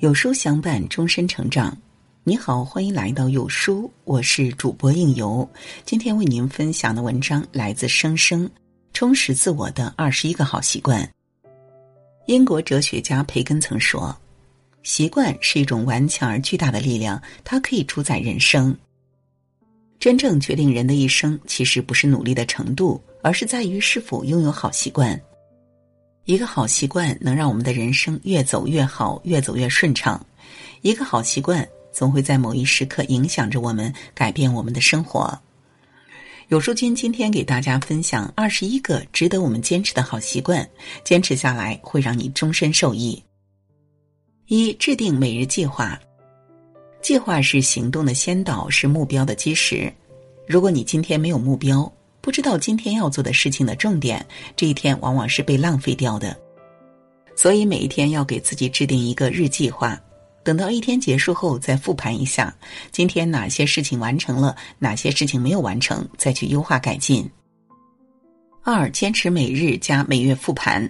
有书相伴，终身成长。你好，欢迎来到有书，我是主播应由。今天为您分享的文章来自生生，充实自我的二十一个好习惯。英国哲学家培根曾说：“习惯是一种顽强而巨大的力量，它可以主宰人生。真正决定人的一生，其实不是努力的程度，而是在于是否拥有好习惯。”一个好习惯能让我们的人生越走越好，越走越顺畅。一个好习惯总会在某一时刻影响着我们，改变我们的生活。有书君今天给大家分享二十一个值得我们坚持的好习惯，坚持下来会让你终身受益。一、制定每日计划。计划是行动的先导，是目标的基石。如果你今天没有目标，不知道今天要做的事情的重点，这一天往往是被浪费掉的。所以每一天要给自己制定一个日计划，等到一天结束后再复盘一下，今天哪些事情完成了，哪些事情没有完成，再去优化改进。二、坚持每日加每月复盘，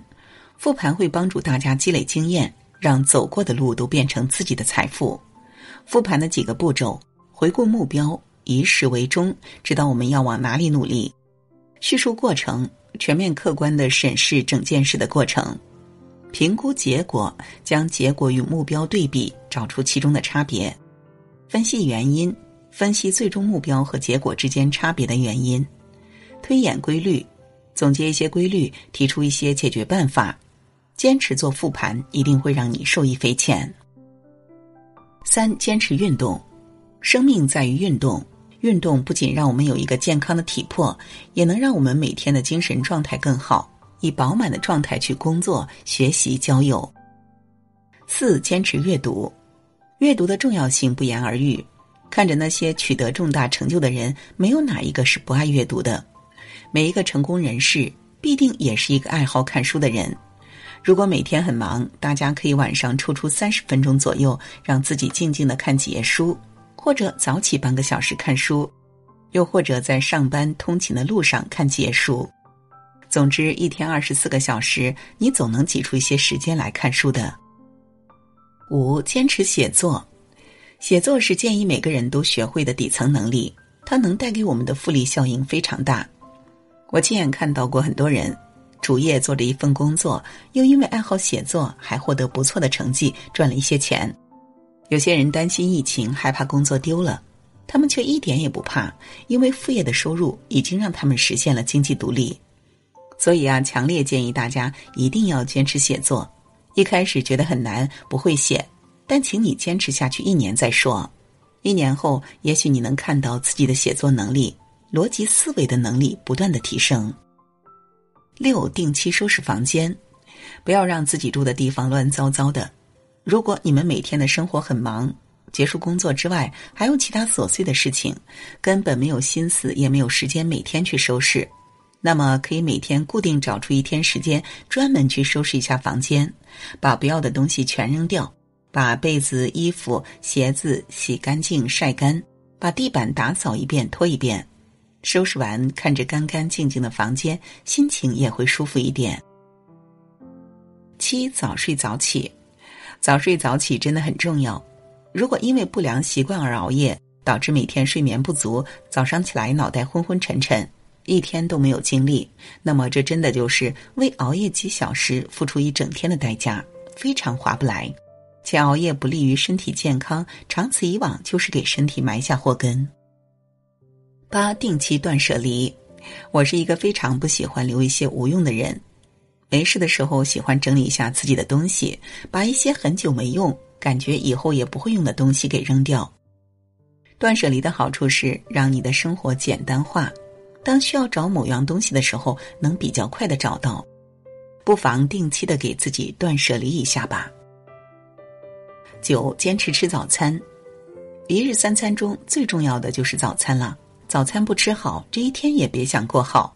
复盘会帮助大家积累经验，让走过的路都变成自己的财富。复盘的几个步骤：回顾目标，以始为终，知道我们要往哪里努力。叙述过程，全面客观的审视整件事的过程，评估结果，将结果与目标对比，找出其中的差别，分析原因，分析最终目标和结果之间差别的原因，推演规律，总结一些规律，提出一些解决办法，坚持做复盘，一定会让你受益匪浅。三、坚持运动，生命在于运动。运动不仅让我们有一个健康的体魄，也能让我们每天的精神状态更好，以饱满的状态去工作、学习、交友。四、坚持阅读，阅读的重要性不言而喻。看着那些取得重大成就的人，没有哪一个是不爱阅读的。每一个成功人士必定也是一个爱好看书的人。如果每天很忙，大家可以晚上抽出三十分钟左右，让自己静静的看几页书。或者早起半个小时看书，又或者在上班通勤的路上看几页书。总之，一天二十四个小时，你总能挤出一些时间来看书的。五、坚持写作，写作是建议每个人都学会的底层能力，它能带给我们的复利效应非常大。我亲眼看到过很多人，主业做着一份工作，又因为爱好写作，还获得不错的成绩，赚了一些钱。有些人担心疫情，害怕工作丢了，他们却一点也不怕，因为副业的收入已经让他们实现了经济独立。所以啊，强烈建议大家一定要坚持写作。一开始觉得很难，不会写，但请你坚持下去一年再说。一年后，也许你能看到自己的写作能力、逻辑思维的能力不断的提升。六，定期收拾房间，不要让自己住的地方乱糟糟的。如果你们每天的生活很忙，结束工作之外还有其他琐碎的事情，根本没有心思也没有时间每天去收拾，那么可以每天固定找出一天时间，专门去收拾一下房间，把不要的东西全扔掉，把被子、衣服、鞋子洗干净晒干，把地板打扫一遍拖一遍，收拾完看着干干净净的房间，心情也会舒服一点。七早睡早起。早睡早起真的很重要。如果因为不良习惯而熬夜，导致每天睡眠不足，早上起来脑袋昏昏沉沉，一天都没有精力，那么这真的就是为熬夜几小时付出一整天的代价，非常划不来。且熬夜不利于身体健康，长此以往就是给身体埋下祸根。八、定期断舍离。我是一个非常不喜欢留一些无用的人。没事的时候，喜欢整理一下自己的东西，把一些很久没用、感觉以后也不会用的东西给扔掉。断舍离的好处是让你的生活简单化，当需要找某样东西的时候，能比较快的找到。不妨定期的给自己断舍离一下吧。九，坚持吃早餐。一日三餐中最重要的就是早餐了，早餐不吃好，这一天也别想过好。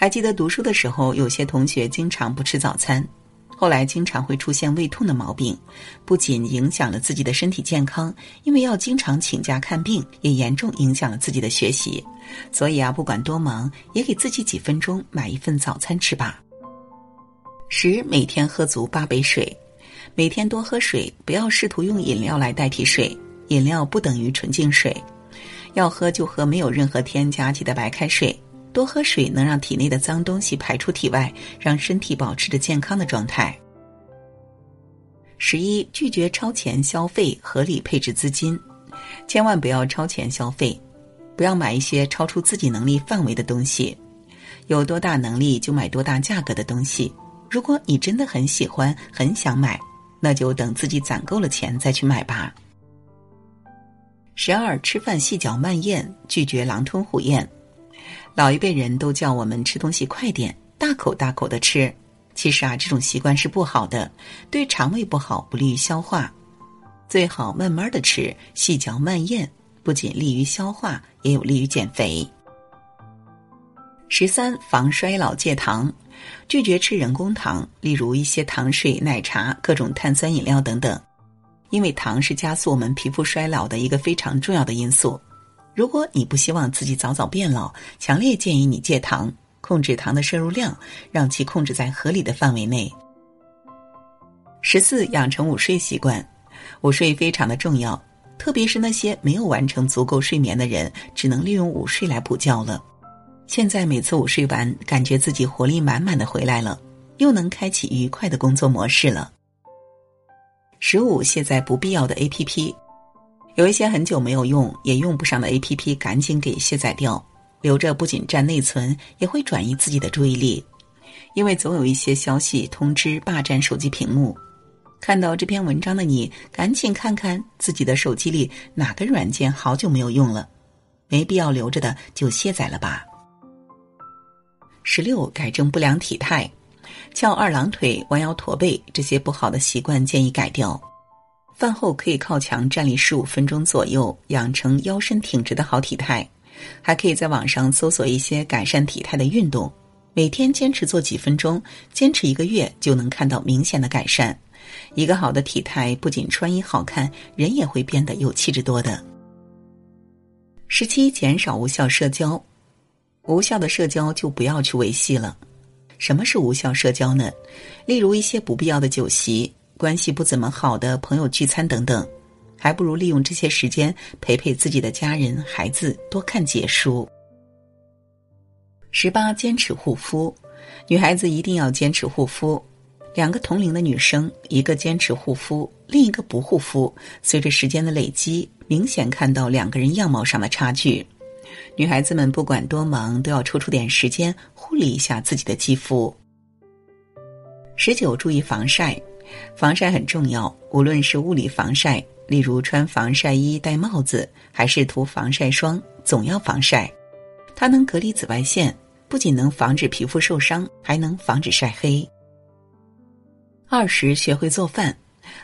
还记得读书的时候，有些同学经常不吃早餐，后来经常会出现胃痛的毛病，不仅影响了自己的身体健康，因为要经常请假看病，也严重影响了自己的学习。所以啊，不管多忙，也给自己几分钟买一份早餐吃吧。十，每天喝足八杯水，每天多喝水，不要试图用饮料来代替水。饮料不等于纯净水，要喝就喝没有任何添加剂的白开水。多喝水能让体内的脏东西排出体外，让身体保持着健康的状态。十一，拒绝超前消费，合理配置资金，千万不要超前消费，不要买一些超出自己能力范围的东西。有多大能力就买多大价格的东西。如果你真的很喜欢、很想买，那就等自己攒够了钱再去买吧。十二，吃饭细嚼慢咽，拒绝狼吞虎咽。老一辈人都叫我们吃东西快点，大口大口的吃。其实啊，这种习惯是不好的，对肠胃不好，不利于消化。最好慢慢的吃，细嚼慢咽，不仅利于消化，也有利于减肥。十三防衰老戒糖，拒绝吃人工糖，例如一些糖水、奶茶、各种碳酸饮料等等，因为糖是加速我们皮肤衰老的一个非常重要的因素。如果你不希望自己早早变老，强烈建议你戒糖，控制糖的摄入量，让其控制在合理的范围内。十四养成午睡习惯，午睡非常的重要，特别是那些没有完成足够睡眠的人，只能利用午睡来补觉了。现在每次午睡完，感觉自己活力满满的回来了，又能开启愉快的工作模式了。十五，卸载不必要的 A P P，有一些很久没有用也用不上的 A P P，赶紧给卸载掉，留着不仅占内存，也会转移自己的注意力，因为总有一些消息通知霸占手机屏幕。看到这篇文章的你，赶紧看看自己的手机里哪个软件好久没有用了，没必要留着的就卸载了吧。十六，改正不良体态，翘二郎腿、弯腰驼背这些不好的习惯建议改掉。饭后可以靠墙站立十五分钟左右，养成腰身挺直的好体态。还可以在网上搜索一些改善体态的运动，每天坚持做几分钟，坚持一个月就能看到明显的改善。一个好的体态不仅穿衣好看，人也会变得有气质多的。十七，减少无效社交。无效的社交就不要去维系了。什么是无效社交呢？例如一些不必要的酒席、关系不怎么好的朋友聚餐等等，还不如利用这些时间陪陪自己的家人、孩子，多看解书。十八，坚持护肤，女孩子一定要坚持护肤。两个同龄的女生，一个坚持护肤，另一个不护肤，随着时间的累积，明显看到两个人样貌上的差距。女孩子们不管多忙，都要抽出点时间护理一下自己的肌肤。十九，注意防晒，防晒很重要。无论是物理防晒，例如穿防晒衣、戴帽子，还是涂防晒霜，总要防晒。它能隔离紫外线，不仅能防止皮肤受伤，还能防止晒黑。二十，学会做饭，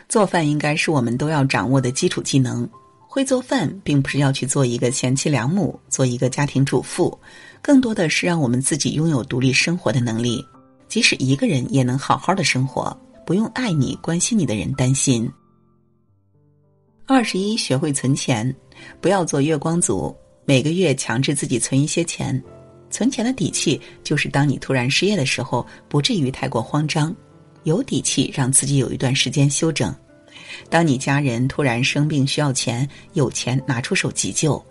做饭应该是我们都要掌握的基础技能。会做饭，并不是要去做一个贤妻良母，做一个家庭主妇，更多的是让我们自己拥有独立生活的能力。即使一个人也能好好的生活，不用爱你、关心你的人担心。二十一，学会存钱，不要做月光族，每个月强制自己存一些钱。存钱的底气，就是当你突然失业的时候，不至于太过慌张，有底气让自己有一段时间休整。当你家人突然生病需要钱，有钱拿出手急救。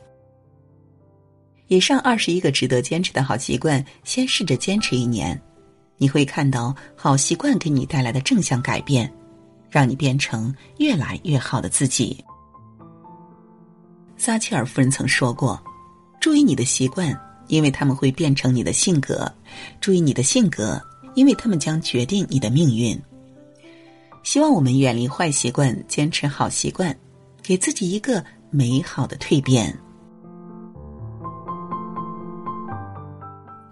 以上二十一个值得坚持的好习惯，先试着坚持一年，你会看到好习惯给你带来的正向改变，让你变成越来越好的自己。撒切尔夫人曾说过：“注意你的习惯，因为他们会变成你的性格；注意你的性格，因为他们将决定你的命运。”希望我们远离坏习惯，坚持好习惯，给自己一个美好的蜕变。